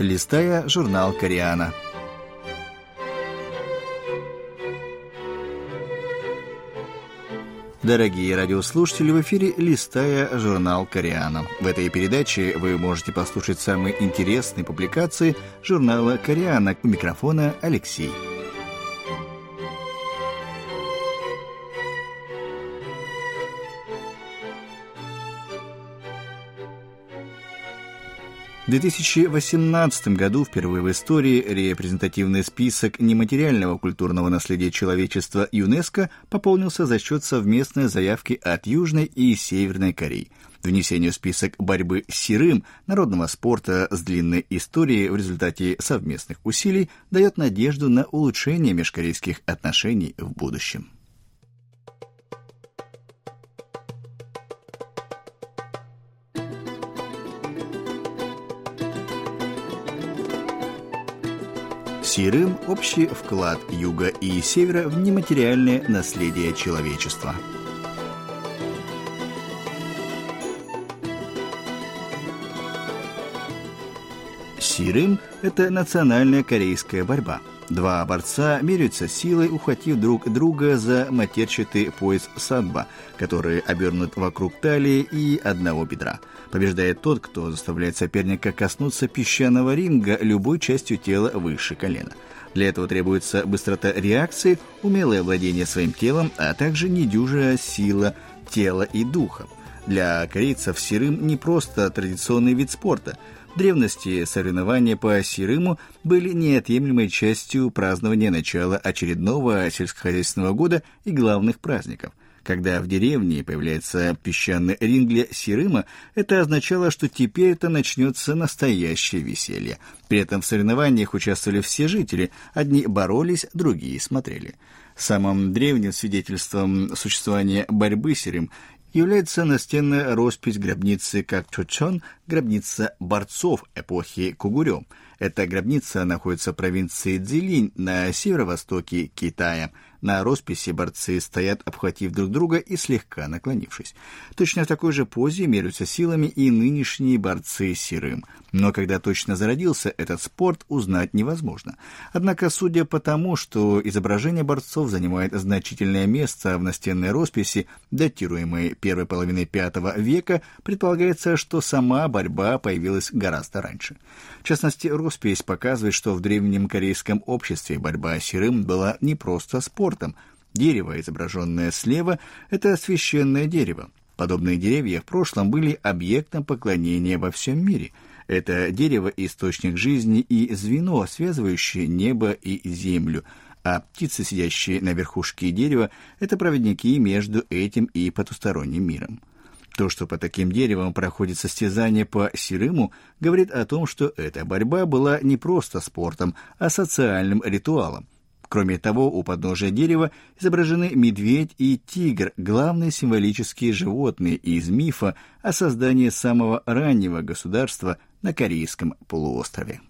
листая журнал «Кориана». Дорогие радиослушатели, в эфире «Листая журнал Кориана». В этой передаче вы можете послушать самые интересные публикации журнала Кориана. У микрофона Алексей. 2018 году впервые в истории репрезентативный список нематериального культурного наследия человечества ЮНЕСКО пополнился за счет совместной заявки от Южной и Северной Кореи. Внесение в список борьбы с серым народного спорта с длинной историей в результате совместных усилий дает надежду на улучшение межкорейских отношений в будущем. Сирым – общий вклад Юга и Севера в нематериальное наследие человечества. Сирым – это национальная корейская борьба. Два борца меряются силой, ухватив друг друга за матерчатый пояс садба, который обернут вокруг талии и одного бедра – Побеждает тот, кто заставляет соперника коснуться песчаного ринга любой частью тела выше колена. Для этого требуется быстрота реакции, умелое владение своим телом, а также недюжая сила тела и духа. Для корейцев сирым не просто традиционный вид спорта. Древности соревнования по сирыму были неотъемлемой частью празднования начала очередного сельскохозяйственного года и главных праздников. Когда в деревне появляется песчаный ринг для Сирыма, это означало, что теперь это начнется настоящее веселье. При этом в соревнованиях участвовали все жители. Одни боролись, другие смотрели. Самым древним свидетельством существования борьбы с Сирым является настенная роспись гробницы Какчочон, гробница борцов эпохи Кугурё. Эта гробница находится в провинции Цзилинь на северо-востоке Китая – на росписи борцы стоят, обхватив друг друга и слегка наклонившись. Точно в такой же позе меряются силами и нынешние борцы серым. Но когда точно зародился этот спорт, узнать невозможно. Однако, судя по тому, что изображение борцов занимает значительное место в настенной росписи, датируемой первой половиной V века, предполагается, что сама борьба появилась гораздо раньше. В частности, роспись показывает, что в древнем корейском обществе борьба серым была не просто спортом. Дерево, изображенное слева, это священное дерево. Подобные деревья в прошлом были объектом поклонения во всем мире. Это дерево – источник жизни и звено, связывающее небо и землю, а птицы, сидящие на верхушке дерева, это проводники между этим и потусторонним миром. То, что по таким деревам проходит состязание по Сирыму, говорит о том, что эта борьба была не просто спортом, а социальным ритуалом. Кроме того, у подножия дерева изображены медведь и тигр, главные символические животные из мифа о создании самого раннего государства на Корейском полуострове.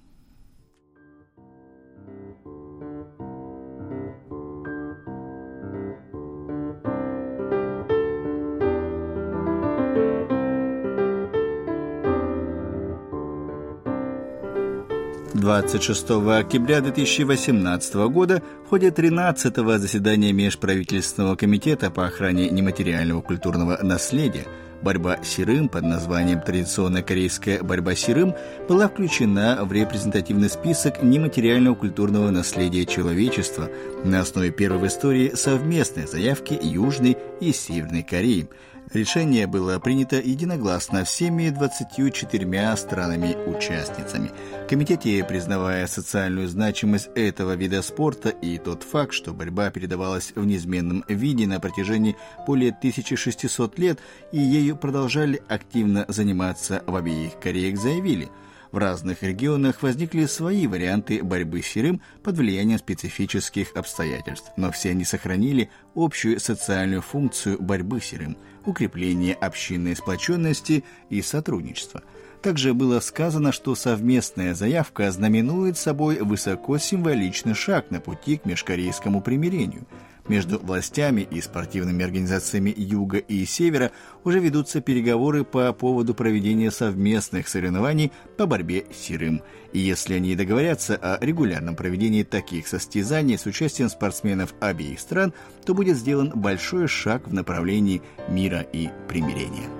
26 октября 2018 года в ходе 13-го заседания Межправительственного комитета по охране нематериального культурного наследия. Борьба Сирым под названием «Традиционная корейская борьба Сирым» была включена в репрезентативный список нематериального культурного наследия человечества на основе первой в истории совместной заявки Южной и Северной Кореи – Решение было принято единогласно всеми 24 странами-участницами. Комитете, признавая социальную значимость этого вида спорта и тот факт, что борьба передавалась в неизменном виде на протяжении более 1600 лет и ею продолжали активно заниматься в обеих Кореях, заявили – в разных регионах возникли свои варианты борьбы с серым под влиянием специфических обстоятельств, но все они сохранили общую социальную функцию борьбы с серым – укрепление общинной сплоченности и сотрудничества. Также было сказано, что совместная заявка знаменует собой высокосимволичный шаг на пути к межкорейскому примирению. Между властями и спортивными организациями Юга и Севера уже ведутся переговоры по поводу проведения совместных соревнований по борьбе с серым. И если они договорятся о регулярном проведении таких состязаний с участием спортсменов обеих стран, то будет сделан большой шаг в направлении мира и примирения.